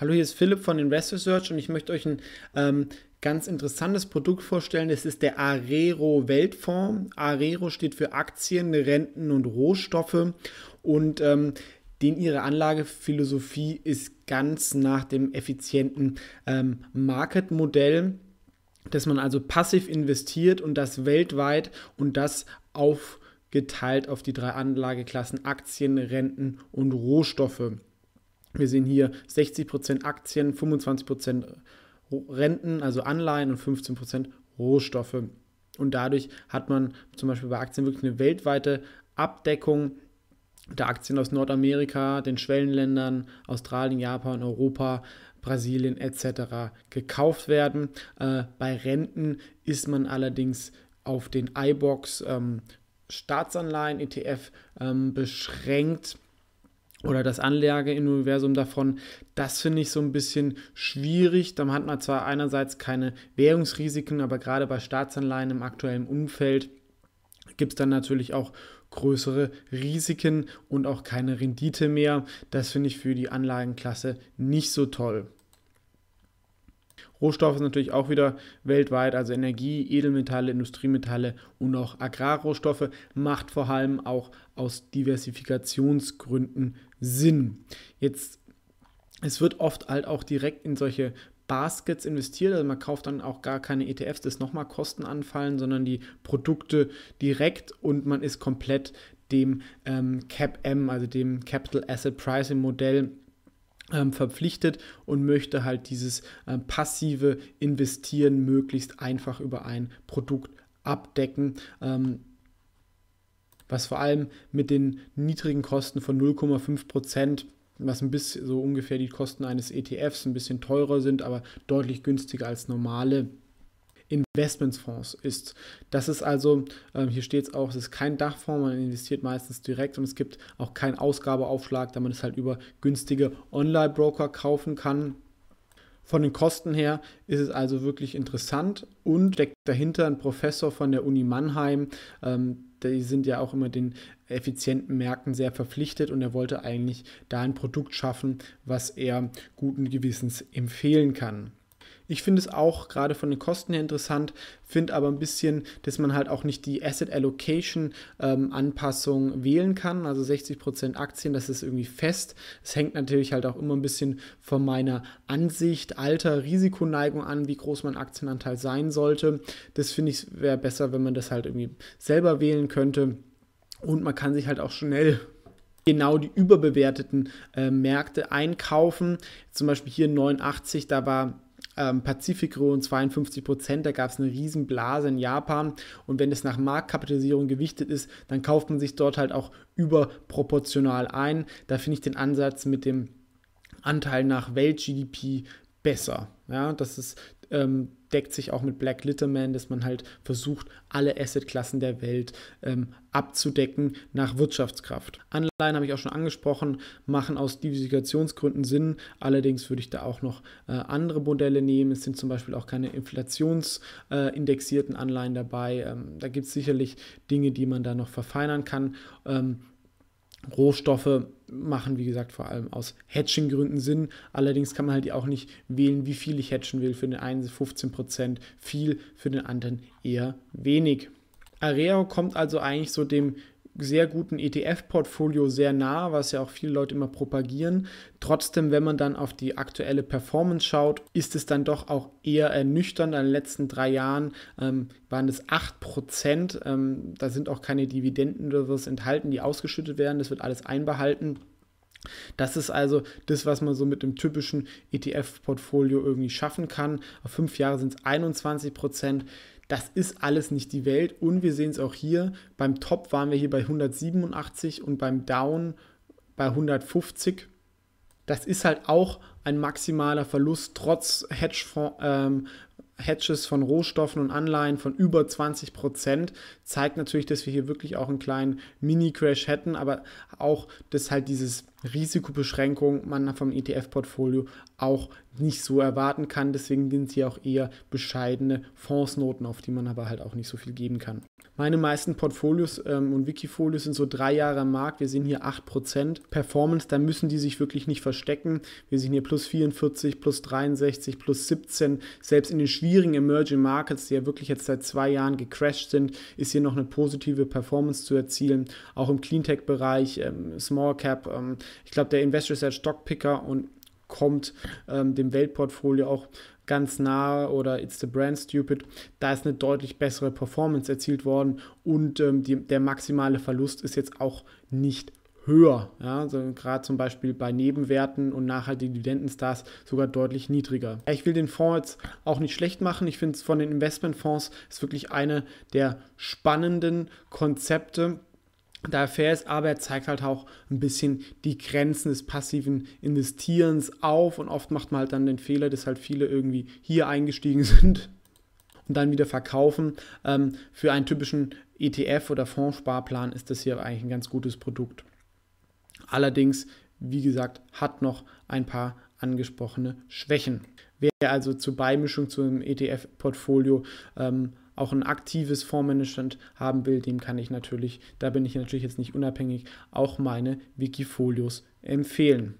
Hallo, hier ist Philipp von Invest Research und ich möchte euch ein ähm, ganz interessantes Produkt vorstellen. Das ist der Arero Weltfonds. Arero steht für Aktien, Renten und Rohstoffe und ähm, den ihre Anlagephilosophie ist ganz nach dem effizienten ähm, Market-Modell, dass man also passiv investiert und das weltweit und das aufgeteilt auf die drei Anlageklassen Aktien, Renten und Rohstoffe. Wir sehen hier 60% Aktien, 25% Renten, also Anleihen und 15% Rohstoffe. Und dadurch hat man zum Beispiel bei Aktien wirklich eine weltweite Abdeckung der Aktien aus Nordamerika, den Schwellenländern, Australien, Japan, Europa, Brasilien etc. gekauft werden. Äh, bei Renten ist man allerdings auf den iBox ähm, Staatsanleihen ETF ähm, beschränkt oder das Anlageuniversum davon, das finde ich so ein bisschen schwierig. Da hat man zwar einerseits keine Währungsrisiken, aber gerade bei Staatsanleihen im aktuellen Umfeld gibt es dann natürlich auch größere Risiken und auch keine Rendite mehr. Das finde ich für die Anlagenklasse nicht so toll. Rohstoffe sind natürlich auch wieder weltweit, also Energie, Edelmetalle, Industriemetalle und auch Agrarrohstoffe, macht vor allem auch aus Diversifikationsgründen Sinn. Jetzt, es wird oft halt auch direkt in solche Baskets investiert, also man kauft dann auch gar keine ETFs, dass nochmal Kosten anfallen, sondern die Produkte direkt und man ist komplett dem ähm, CAP-M, also dem Capital Asset Pricing Modell verpflichtet und möchte halt dieses äh, passive Investieren möglichst einfach über ein Produkt abdecken. Ähm, was vor allem mit den niedrigen Kosten von 0,5 Prozent was ein bisschen so ungefähr die Kosten eines ETFs ein bisschen teurer sind, aber deutlich günstiger als normale Investmentsfonds ist. Das ist also, äh, hier steht es auch, es ist kein Dachfonds, man investiert meistens direkt und es gibt auch keinen Ausgabeaufschlag, da man es halt über günstige Online-Broker kaufen kann. Von den Kosten her ist es also wirklich interessant und steckt dahinter ein Professor von der Uni Mannheim. Ähm, die sind ja auch immer den effizienten Märkten sehr verpflichtet und er wollte eigentlich da ein Produkt schaffen, was er guten Gewissens empfehlen kann. Ich finde es auch gerade von den Kosten her interessant, finde aber ein bisschen, dass man halt auch nicht die Asset Allocation ähm, Anpassung wählen kann. Also 60% Aktien, das ist irgendwie fest. Es hängt natürlich halt auch immer ein bisschen von meiner Ansicht, Alter, Risikoneigung an, wie groß mein Aktienanteil sein sollte. Das finde ich wäre besser, wenn man das halt irgendwie selber wählen könnte. Und man kann sich halt auch schnell genau die überbewerteten äh, Märkte einkaufen. Zum Beispiel hier 89, da war ähm, Pazifikregion 52 Prozent, da gab es eine Riesenblase in Japan und wenn es nach Marktkapitalisierung gewichtet ist, dann kauft man sich dort halt auch überproportional ein. Da finde ich den Ansatz mit dem Anteil nach Welt-GDP besser. Ja, das ist ähm, deckt sich auch mit Black Litterman, dass man halt versucht, alle Assetklassen der Welt ähm, abzudecken nach Wirtschaftskraft. Anleihen habe ich auch schon angesprochen, machen aus Diversifikationsgründen Sinn. Allerdings würde ich da auch noch äh, andere Modelle nehmen. Es sind zum Beispiel auch keine inflationsindexierten äh, Anleihen dabei. Ähm, da gibt es sicherlich Dinge, die man da noch verfeinern kann. Ähm, Rohstoffe machen, wie gesagt, vor allem aus Hedging-Gründen Sinn. Allerdings kann man halt auch nicht wählen, wie viel ich hedgen will. Für den einen 15% viel, für den anderen eher wenig. Areo kommt also eigentlich so dem sehr guten ETF-Portfolio sehr nah, was ja auch viele Leute immer propagieren. Trotzdem, wenn man dann auf die aktuelle Performance schaut, ist es dann doch auch eher ernüchternd. In den letzten drei Jahren ähm, waren es 8%. Ähm, da sind auch keine Dividenden oder was enthalten, die ausgeschüttet werden. Das wird alles einbehalten. Das ist also das, was man so mit dem typischen ETF-Portfolio irgendwie schaffen kann. Auf fünf Jahre sind es 21 Prozent. Das ist alles nicht die Welt und wir sehen es auch hier. Beim Top waren wir hier bei 187 und beim Down bei 150. Das ist halt auch ein maximaler Verlust trotz Hedgefonds, ähm, Hedges von Rohstoffen und Anleihen von über 20 Prozent. Zeigt natürlich, dass wir hier wirklich auch einen kleinen Mini-Crash hätten, aber auch, dass halt dieses Risikobeschränkung man vom ETF-Portfolio auch nicht so erwarten kann. Deswegen sind sie auch eher bescheidene Fondsnoten, auf die man aber halt auch nicht so viel geben kann. Meine meisten Portfolios ähm, und Wikifolios sind so drei Jahre am Markt. Wir sehen hier 8% Performance. Da müssen die sich wirklich nicht verstecken. Wir sehen hier plus 44, plus 63, plus 17. Selbst in den schwierigen Emerging Markets, die ja wirklich jetzt seit zwei Jahren gecrashed sind, ist hier noch eine positive Performance zu erzielen. Auch im Cleantech-Bereich, ähm, Small Cap. Ähm, ich glaube, der Investor ist der Stockpicker und kommt ähm, dem Weltportfolio auch ganz nahe oder It's the Brand Stupid, da ist eine deutlich bessere Performance erzielt worden und ähm, die, der maximale Verlust ist jetzt auch nicht höher. Ja, also gerade zum Beispiel bei Nebenwerten und nachhaltigen Dividendenstars sogar deutlich niedriger. Ich will den Fonds jetzt auch nicht schlecht machen. Ich finde es von den Investmentfonds ist wirklich eine der spannenden Konzepte da fair ist, aber er zeigt halt auch ein bisschen die Grenzen des passiven Investierens auf und oft macht man halt dann den Fehler, dass halt viele irgendwie hier eingestiegen sind und dann wieder verkaufen. Ähm, für einen typischen ETF oder Fondssparplan ist das hier eigentlich ein ganz gutes Produkt. Allerdings, wie gesagt, hat noch ein paar angesprochene Schwächen. Wer also zur Beimischung zum ETF-Portfolio ähm, auch ein aktives Fondsmanagement haben will, dem kann ich natürlich, da bin ich natürlich jetzt nicht unabhängig, auch meine Wikifolios empfehlen.